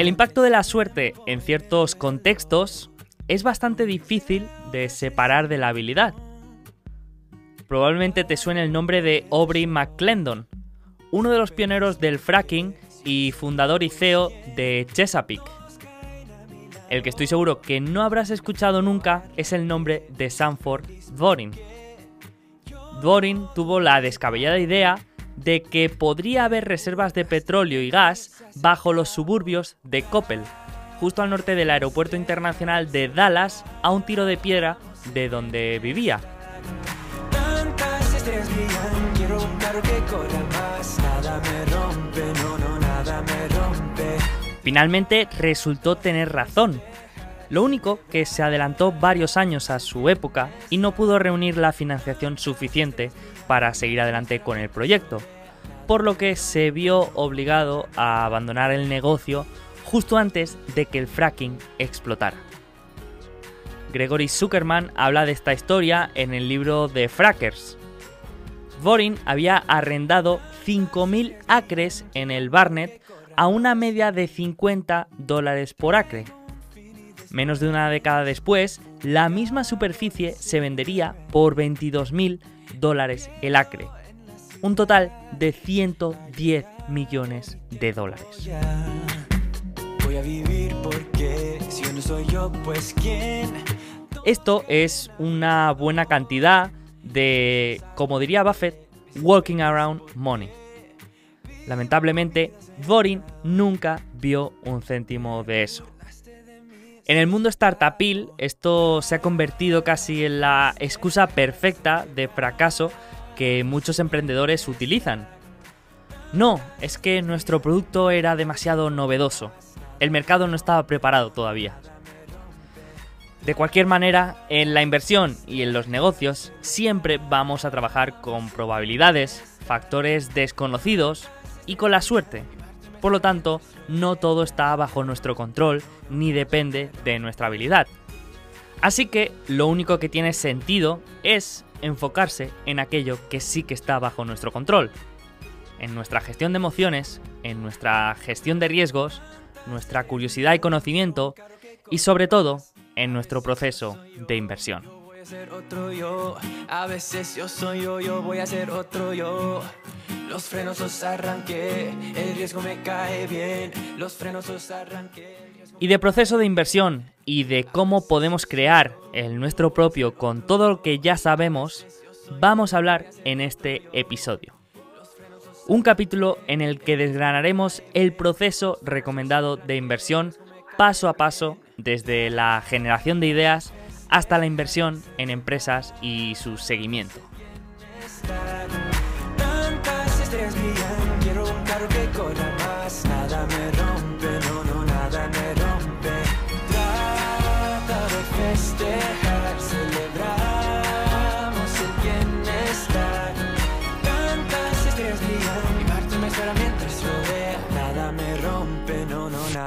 El impacto de la suerte en ciertos contextos es bastante difícil de separar de la habilidad. Probablemente te suene el nombre de Aubrey McClendon, uno de los pioneros del fracking y fundador y CEO de Chesapeake. El que estoy seguro que no habrás escuchado nunca es el nombre de Sanford Dvorin. Dvorin tuvo la descabellada idea de que podría haber reservas de petróleo y gas bajo los suburbios de Coppell, justo al norte del aeropuerto internacional de Dallas, a un tiro de piedra de donde vivía. Finalmente resultó tener razón. Lo único que se adelantó varios años a su época y no pudo reunir la financiación suficiente para seguir adelante con el proyecto, por lo que se vio obligado a abandonar el negocio justo antes de que el fracking explotara. Gregory Zuckerman habla de esta historia en el libro de Frackers. Vorin había arrendado 5.000 acres en el Barnett a una media de 50 dólares por acre. Menos de una década después, la misma superficie se vendería por 22.000 dólares el acre. Un total de 110 millones de dólares vivir porque si no soy yo, pues quién. Esto es una buena cantidad de, como diría Buffett, walking around money. Lamentablemente, Vorin nunca vio un céntimo de eso. En el mundo startupil, esto se ha convertido casi en la excusa perfecta de fracaso que muchos emprendedores utilizan. No, es que nuestro producto era demasiado novedoso el mercado no estaba preparado todavía. De cualquier manera, en la inversión y en los negocios siempre vamos a trabajar con probabilidades, factores desconocidos y con la suerte. Por lo tanto, no todo está bajo nuestro control ni depende de nuestra habilidad. Así que lo único que tiene sentido es enfocarse en aquello que sí que está bajo nuestro control. En nuestra gestión de emociones, en nuestra gestión de riesgos nuestra curiosidad y conocimiento y sobre todo en nuestro proceso de inversión. Y de proceso de inversión y de cómo podemos crear el nuestro propio con todo lo que ya sabemos, vamos a hablar en este episodio un capítulo en el que desgranaremos el proceso recomendado de inversión paso a paso desde la generación de ideas hasta la inversión en empresas y su seguimiento.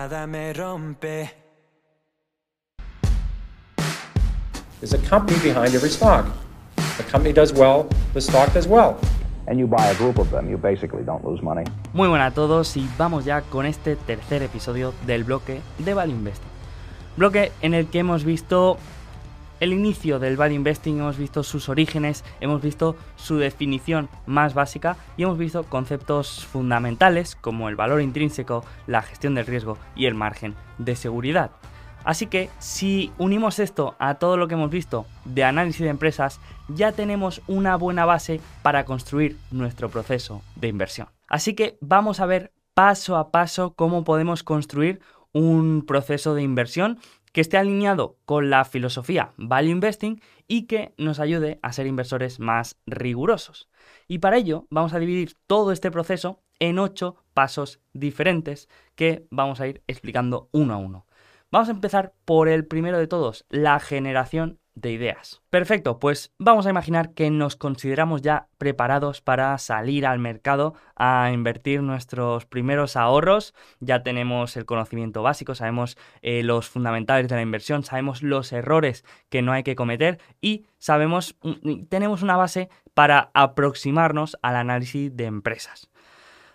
Me rompe. There's a company behind every stock. The company does well, the stock does well. And you buy a group of them, you basically don't lose money. Muy buenas a todos y vamos ya con este tercer episodio del bloque de Value Investing. Bloque en el que hemos visto el inicio del value investing, hemos visto sus orígenes, hemos visto su definición más básica y hemos visto conceptos fundamentales como el valor intrínseco, la gestión del riesgo y el margen de seguridad. Así que si unimos esto a todo lo que hemos visto de análisis de empresas, ya tenemos una buena base para construir nuestro proceso de inversión. Así que vamos a ver paso a paso cómo podemos construir un proceso de inversión que esté alineado con la filosofía Value Investing y que nos ayude a ser inversores más rigurosos. Y para ello vamos a dividir todo este proceso en ocho pasos diferentes que vamos a ir explicando uno a uno. Vamos a empezar por el primero de todos, la generación de ideas. Perfecto, pues vamos a imaginar que nos consideramos ya preparados para salir al mercado a invertir nuestros primeros ahorros. Ya tenemos el conocimiento básico, sabemos eh, los fundamentales de la inversión, sabemos los errores que no hay que cometer y sabemos, tenemos una base para aproximarnos al análisis de empresas.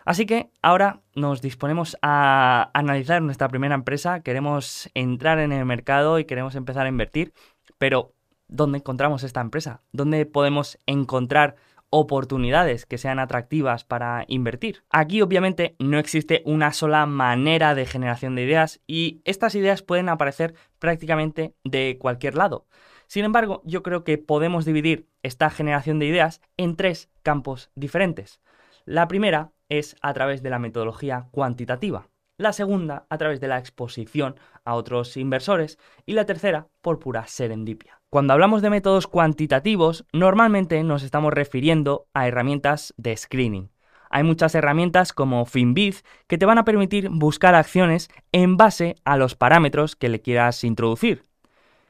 Así que ahora nos disponemos a analizar nuestra primera empresa, queremos entrar en el mercado y queremos empezar a invertir, pero ¿dónde encontramos esta empresa? ¿Dónde podemos encontrar oportunidades que sean atractivas para invertir. Aquí obviamente no existe una sola manera de generación de ideas y estas ideas pueden aparecer prácticamente de cualquier lado. Sin embargo, yo creo que podemos dividir esta generación de ideas en tres campos diferentes. La primera es a través de la metodología cuantitativa, la segunda a través de la exposición a otros inversores y la tercera por pura serendipia. Cuando hablamos de métodos cuantitativos, normalmente nos estamos refiriendo a herramientas de screening. Hay muchas herramientas como Finbiz que te van a permitir buscar acciones en base a los parámetros que le quieras introducir.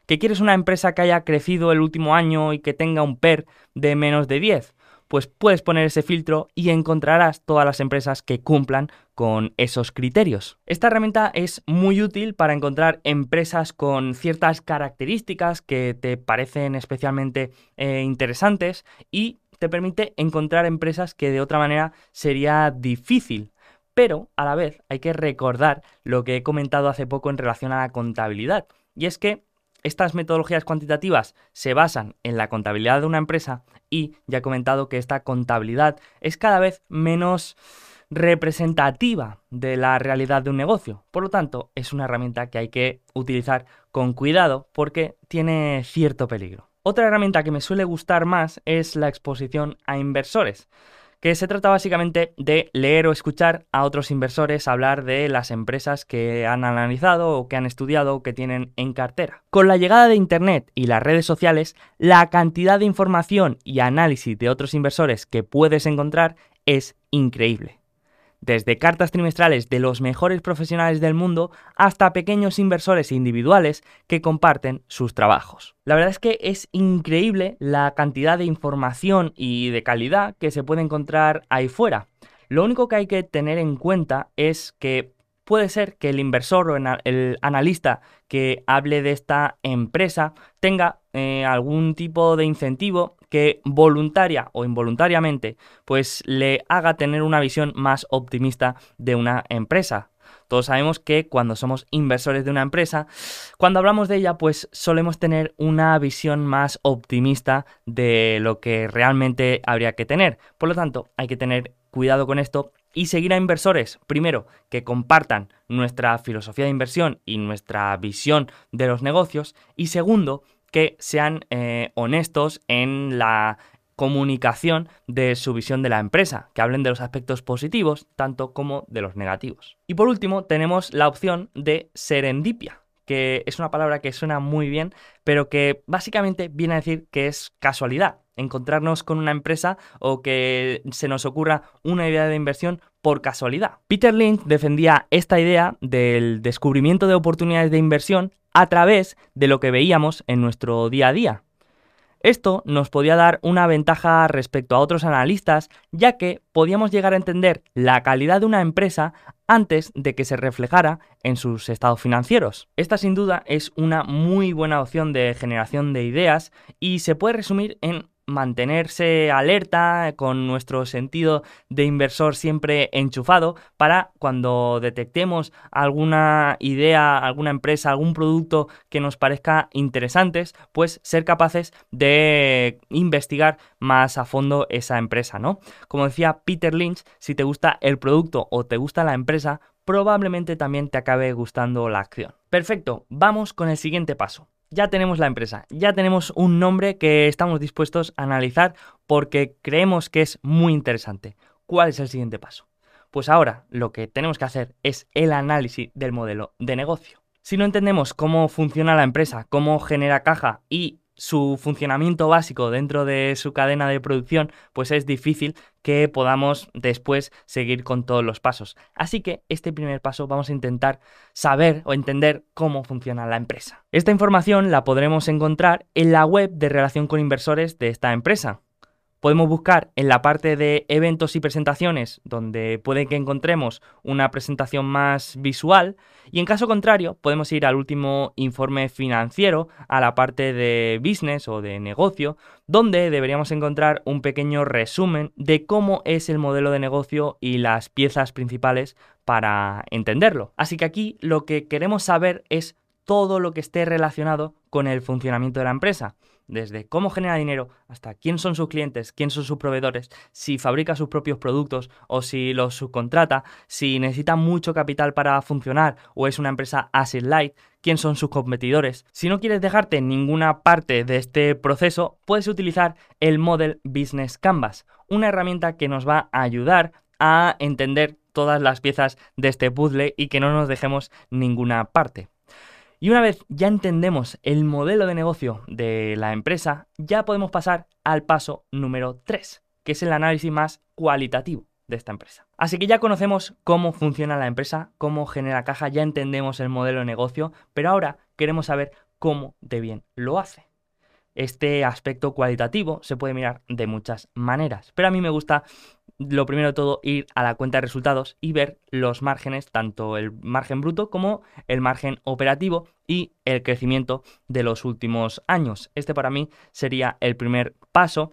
¿Que quieres una empresa que haya crecido el último año y que tenga un PER de menos de 10? Pues puedes poner ese filtro y encontrarás todas las empresas que cumplan con esos criterios. Esta herramienta es muy útil para encontrar empresas con ciertas características que te parecen especialmente eh, interesantes y te permite encontrar empresas que de otra manera sería difícil. Pero a la vez hay que recordar lo que he comentado hace poco en relación a la contabilidad. Y es que estas metodologías cuantitativas se basan en la contabilidad de una empresa y ya he comentado que esta contabilidad es cada vez menos representativa de la realidad de un negocio. Por lo tanto, es una herramienta que hay que utilizar con cuidado porque tiene cierto peligro. Otra herramienta que me suele gustar más es la exposición a inversores que se trata básicamente de leer o escuchar a otros inversores hablar de las empresas que han analizado o que han estudiado o que tienen en cartera. Con la llegada de Internet y las redes sociales, la cantidad de información y análisis de otros inversores que puedes encontrar es increíble desde cartas trimestrales de los mejores profesionales del mundo hasta pequeños inversores individuales que comparten sus trabajos. La verdad es que es increíble la cantidad de información y de calidad que se puede encontrar ahí fuera. Lo único que hay que tener en cuenta es que puede ser que el inversor o el analista que hable de esta empresa tenga eh, algún tipo de incentivo que voluntaria o involuntariamente pues le haga tener una visión más optimista de una empresa. Todos sabemos que cuando somos inversores de una empresa, cuando hablamos de ella, pues solemos tener una visión más optimista de lo que realmente habría que tener. Por lo tanto, hay que tener cuidado con esto y seguir a inversores, primero, que compartan nuestra filosofía de inversión y nuestra visión de los negocios, y segundo, que sean eh, honestos en la comunicación de su visión de la empresa, que hablen de los aspectos positivos tanto como de los negativos. Y por último, tenemos la opción de serendipia, que es una palabra que suena muy bien, pero que básicamente viene a decir que es casualidad, encontrarnos con una empresa o que se nos ocurra una idea de inversión por casualidad. Peter Lynch defendía esta idea del descubrimiento de oportunidades de inversión a través de lo que veíamos en nuestro día a día. Esto nos podía dar una ventaja respecto a otros analistas, ya que podíamos llegar a entender la calidad de una empresa antes de que se reflejara en sus estados financieros. Esta sin duda es una muy buena opción de generación de ideas y se puede resumir en mantenerse alerta con nuestro sentido de inversor siempre enchufado para cuando detectemos alguna idea, alguna empresa, algún producto que nos parezca interesantes, pues ser capaces de investigar más a fondo esa empresa, ¿no? Como decía Peter Lynch, si te gusta el producto o te gusta la empresa, probablemente también te acabe gustando la acción. Perfecto, vamos con el siguiente paso ya tenemos la empresa, ya tenemos un nombre que estamos dispuestos a analizar porque creemos que es muy interesante. ¿Cuál es el siguiente paso? Pues ahora lo que tenemos que hacer es el análisis del modelo de negocio. Si no entendemos cómo funciona la empresa, cómo genera caja y su funcionamiento básico dentro de su cadena de producción, pues es difícil que podamos después seguir con todos los pasos. Así que este primer paso vamos a intentar saber o entender cómo funciona la empresa. Esta información la podremos encontrar en la web de relación con inversores de esta empresa. Podemos buscar en la parte de eventos y presentaciones, donde puede que encontremos una presentación más visual, y en caso contrario, podemos ir al último informe financiero, a la parte de business o de negocio, donde deberíamos encontrar un pequeño resumen de cómo es el modelo de negocio y las piezas principales para entenderlo. Así que aquí lo que queremos saber es todo lo que esté relacionado con el funcionamiento de la empresa desde cómo genera dinero hasta quién son sus clientes, quién son sus proveedores, si fabrica sus propios productos o si los subcontrata, si necesita mucho capital para funcionar o es una empresa asset light, quién son sus competidores. Si no quieres dejarte ninguna parte de este proceso, puedes utilizar el Model Business Canvas, una herramienta que nos va a ayudar a entender todas las piezas de este puzzle y que no nos dejemos ninguna parte. Y una vez ya entendemos el modelo de negocio de la empresa, ya podemos pasar al paso número 3, que es el análisis más cualitativo de esta empresa. Así que ya conocemos cómo funciona la empresa, cómo genera caja, ya entendemos el modelo de negocio, pero ahora queremos saber cómo de bien lo hace. Este aspecto cualitativo se puede mirar de muchas maneras, pero a mí me gusta lo primero de todo ir a la cuenta de resultados y ver los márgenes, tanto el margen bruto como el margen operativo y el crecimiento de los últimos años. Este para mí sería el primer paso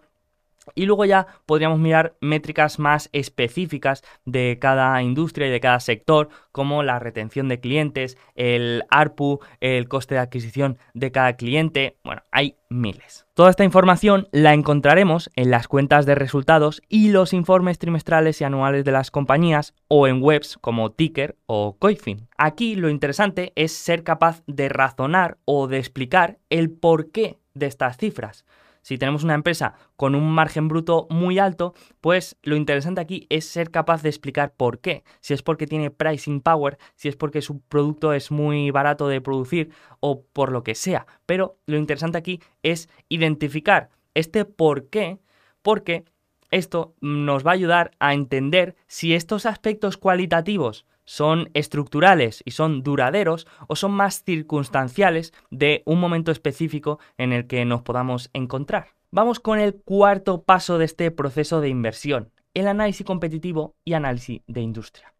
y luego ya podríamos mirar métricas más específicas de cada industria y de cada sector, como la retención de clientes, el ARPU, el coste de adquisición de cada cliente. Bueno, hay miles. Toda esta información la encontraremos en las cuentas de resultados y los informes trimestrales y anuales de las compañías o en webs como Ticker o Coifin. Aquí lo interesante es ser capaz de razonar o de explicar el porqué de estas cifras si tenemos una empresa con un margen bruto muy alto, pues lo interesante aquí es ser capaz de explicar por qué. Si es porque tiene pricing power, si es porque su producto es muy barato de producir o por lo que sea. Pero lo interesante aquí es identificar este por qué, porque esto nos va a ayudar a entender si estos aspectos cualitativos son estructurales y son duraderos o son más circunstanciales de un momento específico en el que nos podamos encontrar. Vamos con el cuarto paso de este proceso de inversión, el análisis competitivo y análisis de industria.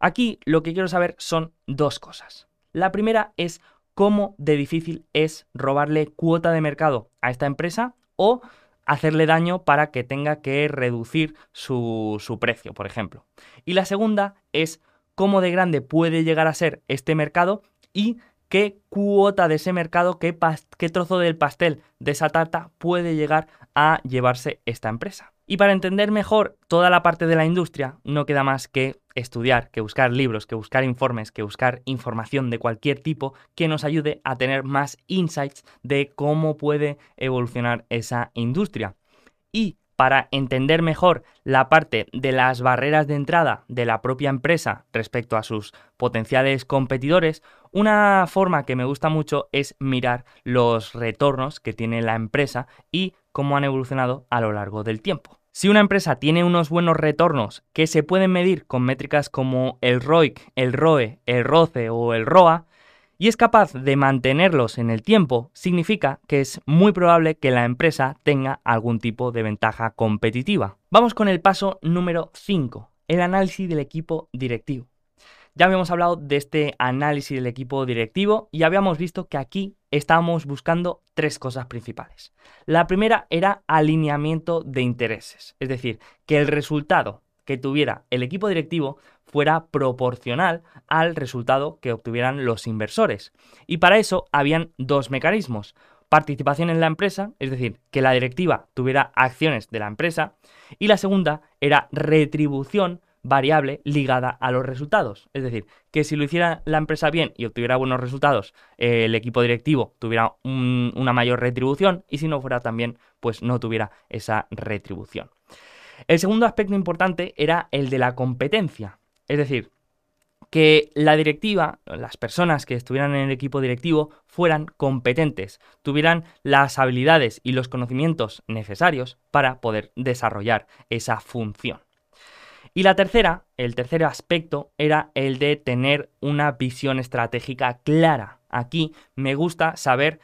Aquí lo que quiero saber son dos cosas. La primera es cómo de difícil es robarle cuota de mercado a esta empresa o hacerle daño para que tenga que reducir su, su precio, por ejemplo. Y la segunda es cómo de grande puede llegar a ser este mercado y qué cuota de ese mercado, qué, qué, trozo del pastel de esa tarta puede llegar a llevarse esta empresa. Y para entender mejor toda la parte de la industria, no queda más que estudiar, que buscar libros, que buscar informes, que buscar información de cualquier tipo que nos ayude a tener más insights de cómo puede evolucionar esa industria. Y para entender mejor la parte de las barreras de entrada de la propia empresa respecto a sus potenciales competidores, una forma que me gusta mucho es mirar los retornos que tiene la empresa y cómo han evolucionado a lo largo del tiempo. Si una empresa tiene unos buenos retornos que se pueden medir con métricas como el ROIC, el ROE, el ROCE o el ROA, y es capaz de mantenerlos en el tiempo, significa que es muy probable que la empresa tenga algún tipo de ventaja competitiva. Vamos con el paso número 5, el análisis del equipo directivo. Ya habíamos hablado de este análisis del equipo directivo y habíamos visto que aquí estábamos buscando tres cosas principales. La primera era alineamiento de intereses, es decir, que el resultado que tuviera el equipo directivo fuera proporcional al resultado que obtuvieran los inversores. Y para eso habían dos mecanismos. Participación en la empresa, es decir, que la directiva tuviera acciones de la empresa. Y la segunda era retribución variable ligada a los resultados. Es decir, que si lo hiciera la empresa bien y obtuviera buenos resultados, el equipo directivo tuviera una mayor retribución y si no fuera también, pues no tuviera esa retribución. El segundo aspecto importante era el de la competencia, es decir, que la directiva, las personas que estuvieran en el equipo directivo, fueran competentes, tuvieran las habilidades y los conocimientos necesarios para poder desarrollar esa función. Y la tercera, el tercer aspecto, era el de tener una visión estratégica clara. Aquí me gusta saber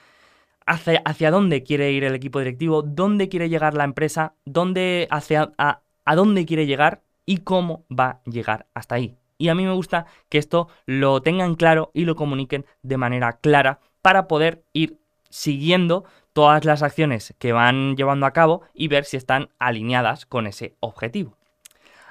hacia, hacia, dónde quiere ir el equipo directivo, dónde quiere llegar la empresa, dónde, hacia, a, a dónde quiere llegar y cómo va a llegar hasta ahí. Y a mí me gusta que esto lo tengan claro y lo comuniquen de manera clara para poder ir siguiendo todas las acciones que van llevando a cabo y ver si están alineadas con ese objetivo.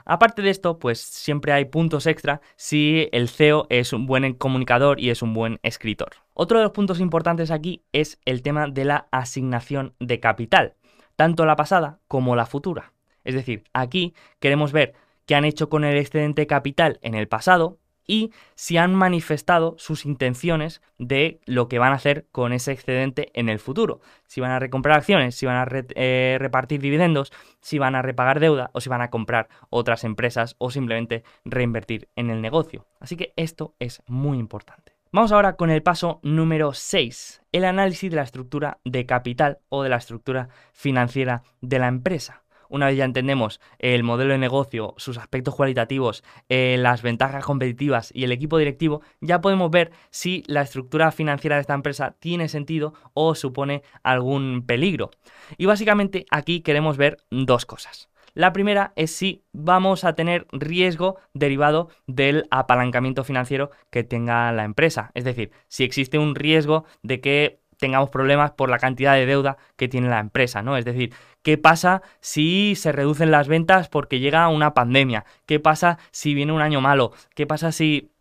Aparte de esto, pues siempre hay puntos extra si el CEO es un buen comunicador y es un buen escritor. Otro de los puntos importantes aquí es el tema de la asignación de capital, tanto la pasada como la futura. Es decir, aquí queremos ver qué han hecho con el excedente capital en el pasado y si han manifestado sus intenciones de lo que van a hacer con ese excedente en el futuro. Si van a recomprar acciones, si van a eh, repartir dividendos, si van a repagar deuda o si van a comprar otras empresas o simplemente reinvertir en el negocio. Así que esto es muy importante. Vamos ahora con el paso número 6, el análisis de la estructura de capital o de la estructura financiera de la empresa una vez ya entendemos el modelo de negocio, sus aspectos cualitativos, eh, las ventajas competitivas y el equipo directivo, ya podemos ver si la estructura financiera de esta empresa tiene sentido o supone algún peligro. Y básicamente aquí queremos ver dos cosas. La primera es si vamos a tener riesgo derivado del apalancamiento financiero que tenga la empresa. Es decir, si existe un riesgo de que tengamos problemas por la cantidad de deuda que tiene la empresa, ¿no? Es decir, ¿qué pasa si se reducen las ventas porque llega una pandemia? ¿Qué pasa si viene un año malo? ¿Qué pasa si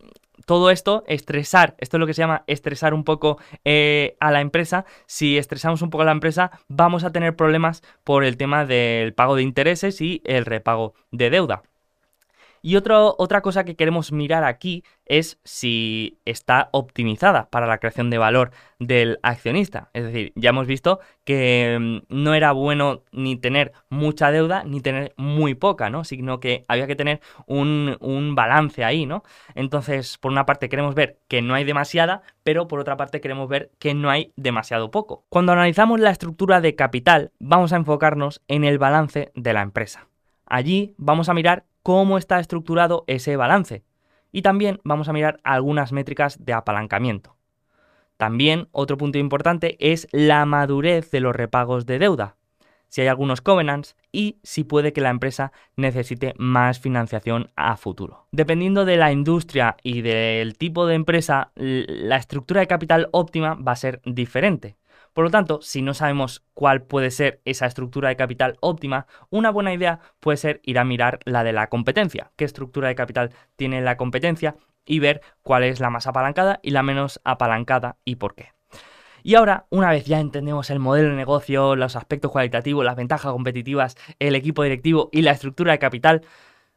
todo esto, estresar, esto es lo que se llama estresar un poco eh, a la empresa. Si estresamos un poco a la empresa, vamos a tener problemas por el tema del pago de intereses y el repago de deuda. Y otra cosa que queremos mirar aquí es si está optimizada para la creación de valor del accionista. Es decir, ya hemos visto que mm, no era bueno ni tener mucha deuda ni tener muy poca, ¿no? Sino que había que tener un, un balance ahí, ¿no? Entonces, por una parte queremos ver que no hay demasiada, pero por otra parte queremos ver que no hay demasiado poco. Cuando analizamos la estructura de capital, vamos a enfocarnos en el balance de la empresa. Allí vamos a mirar cómo está estructurado ese balance. Y también vamos a mirar algunas métricas de apalancamiento. También otro punto importante es la madurez de los repagos de deuda, si hay algunos covenants y si puede que la empresa necesite más financiación a futuro. Dependiendo de la industria y del tipo de empresa, la estructura de capital óptima va a ser diferente. Por lo tanto, si no sabemos cuál puede ser esa estructura de capital óptima, una buena idea puede ser ir a mirar la de la competencia, qué estructura de capital tiene la competencia y ver cuál es la más apalancada y la menos apalancada y por qué. Y ahora, una vez ya entendemos el modelo de negocio, los aspectos cualitativos, las ventajas competitivas, el equipo directivo y la estructura de capital,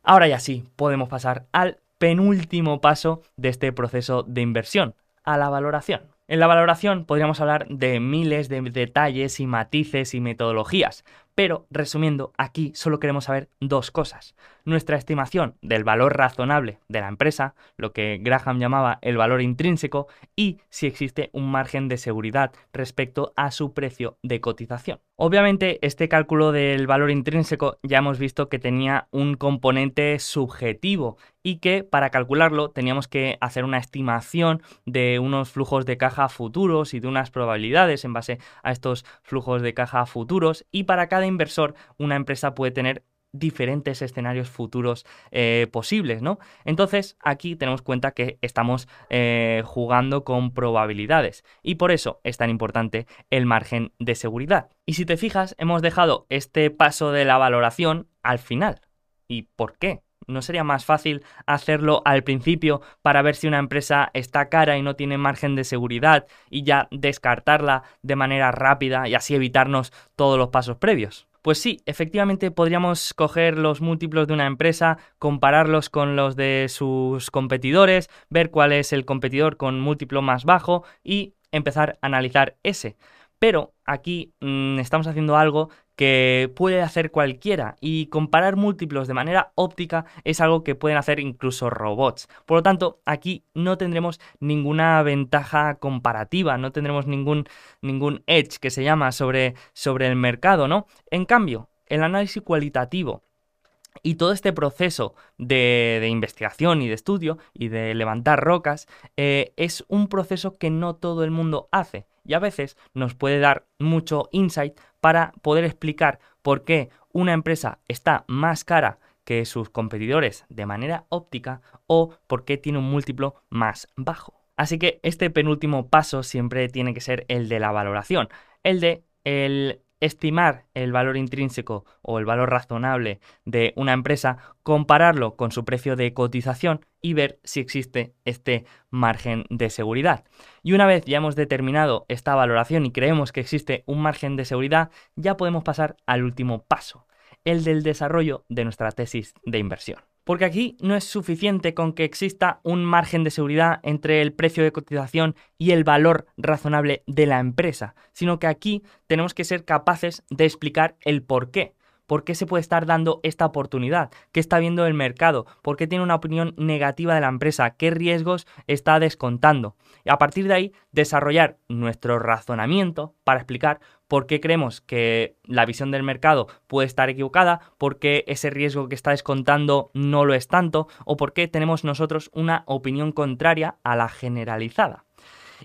ahora ya sí podemos pasar al penúltimo paso de este proceso de inversión, a la valoración. En la valoración podríamos hablar de miles de detalles y matices y metodologías, pero resumiendo, aquí solo queremos saber dos cosas. Nuestra estimación del valor razonable de la empresa, lo que Graham llamaba el valor intrínseco, y si existe un margen de seguridad respecto a su precio de cotización. Obviamente, este cálculo del valor intrínseco ya hemos visto que tenía un componente subjetivo y que para calcularlo teníamos que hacer una estimación de unos flujos de caja futuros y de unas probabilidades en base a estos flujos de caja futuros y para cada inversor una empresa puede tener diferentes escenarios futuros eh, posibles, ¿no? Entonces aquí tenemos cuenta que estamos eh, jugando con probabilidades y por eso es tan importante el margen de seguridad. Y si te fijas, hemos dejado este paso de la valoración al final. ¿Y por qué? ¿No sería más fácil hacerlo al principio para ver si una empresa está cara y no tiene margen de seguridad y ya descartarla de manera rápida y así evitarnos todos los pasos previos? Pues sí, efectivamente podríamos coger los múltiplos de una empresa, compararlos con los de sus competidores, ver cuál es el competidor con múltiplo más bajo y empezar a analizar ese. Pero aquí mm, estamos haciendo algo que puede hacer cualquiera y comparar múltiplos de manera óptica es algo que pueden hacer incluso robots. Por lo tanto, aquí no tendremos ninguna ventaja comparativa, no tendremos ningún, ningún edge que se llama sobre, sobre el mercado, ¿no? En cambio, el análisis cualitativo y todo este proceso de, investigación y de estudio y de levantar rocas eh, es un proceso que no todo el mundo hace y a veces nos puede dar mucho insight para poder explicar por qué una empresa está más cara que sus competidores de manera óptica o por qué tiene un múltiplo más bajo. Así que este penúltimo paso siempre tiene que ser el de la valoración, el de el estimar el valor intrínseco o el valor razonable de una empresa, compararlo con su precio de cotización y ver si existe este margen de seguridad. Y una vez ya hemos determinado esta valoración y creemos que existe un margen de seguridad, ya podemos pasar al último paso, el del desarrollo de nuestra tesis de inversión. Porque aquí no es suficiente con que exista un margen de seguridad entre el precio de cotización y el valor razonable de la empresa, sino que aquí tenemos que ser capaces de explicar el por qué. ¿Por qué se puede estar dando esta oportunidad? ¿Qué está viendo el mercado? ¿Por qué tiene una opinión negativa de la empresa? ¿Qué riesgos está descontando? Y a partir de ahí, desarrollar nuestro razonamiento para explicar por qué creemos que la visión del mercado puede estar equivocada, por qué ese riesgo que está descontando no lo es tanto, o por qué tenemos nosotros una opinión contraria a la generalizada.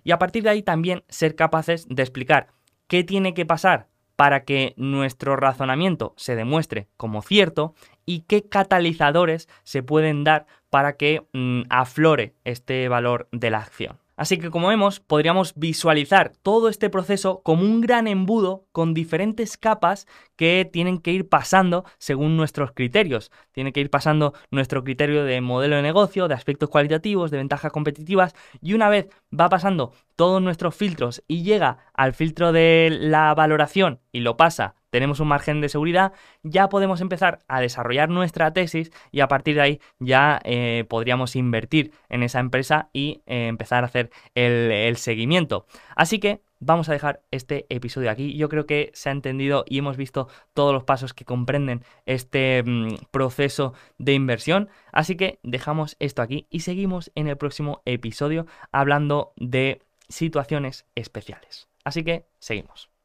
Y a partir de ahí también ser capaces de explicar qué tiene que pasar para que nuestro razonamiento se demuestre como cierto y qué catalizadores se pueden dar para que mm, aflore este valor de la acción. Así que como vemos, podríamos visualizar todo este proceso como un gran embudo con diferentes capas que tienen que ir pasando según nuestros criterios. Tiene que ir pasando nuestro criterio de modelo de negocio, de aspectos cualitativos, de ventajas competitivas y una vez va pasando todos nuestros filtros y llega al filtro de la valoración y lo pasa tenemos un margen de seguridad, ya podemos empezar a desarrollar nuestra tesis y a partir de ahí ya eh, podríamos invertir en esa empresa y eh, empezar a hacer el, seguimiento. Así que vamos a dejar este episodio aquí. Yo creo que se ha entendido y hemos visto todos los pasos que comprenden este mm, proceso de inversión. Así que dejamos esto aquí y seguimos en el próximo episodio hablando de situaciones especiales. Así que seguimos.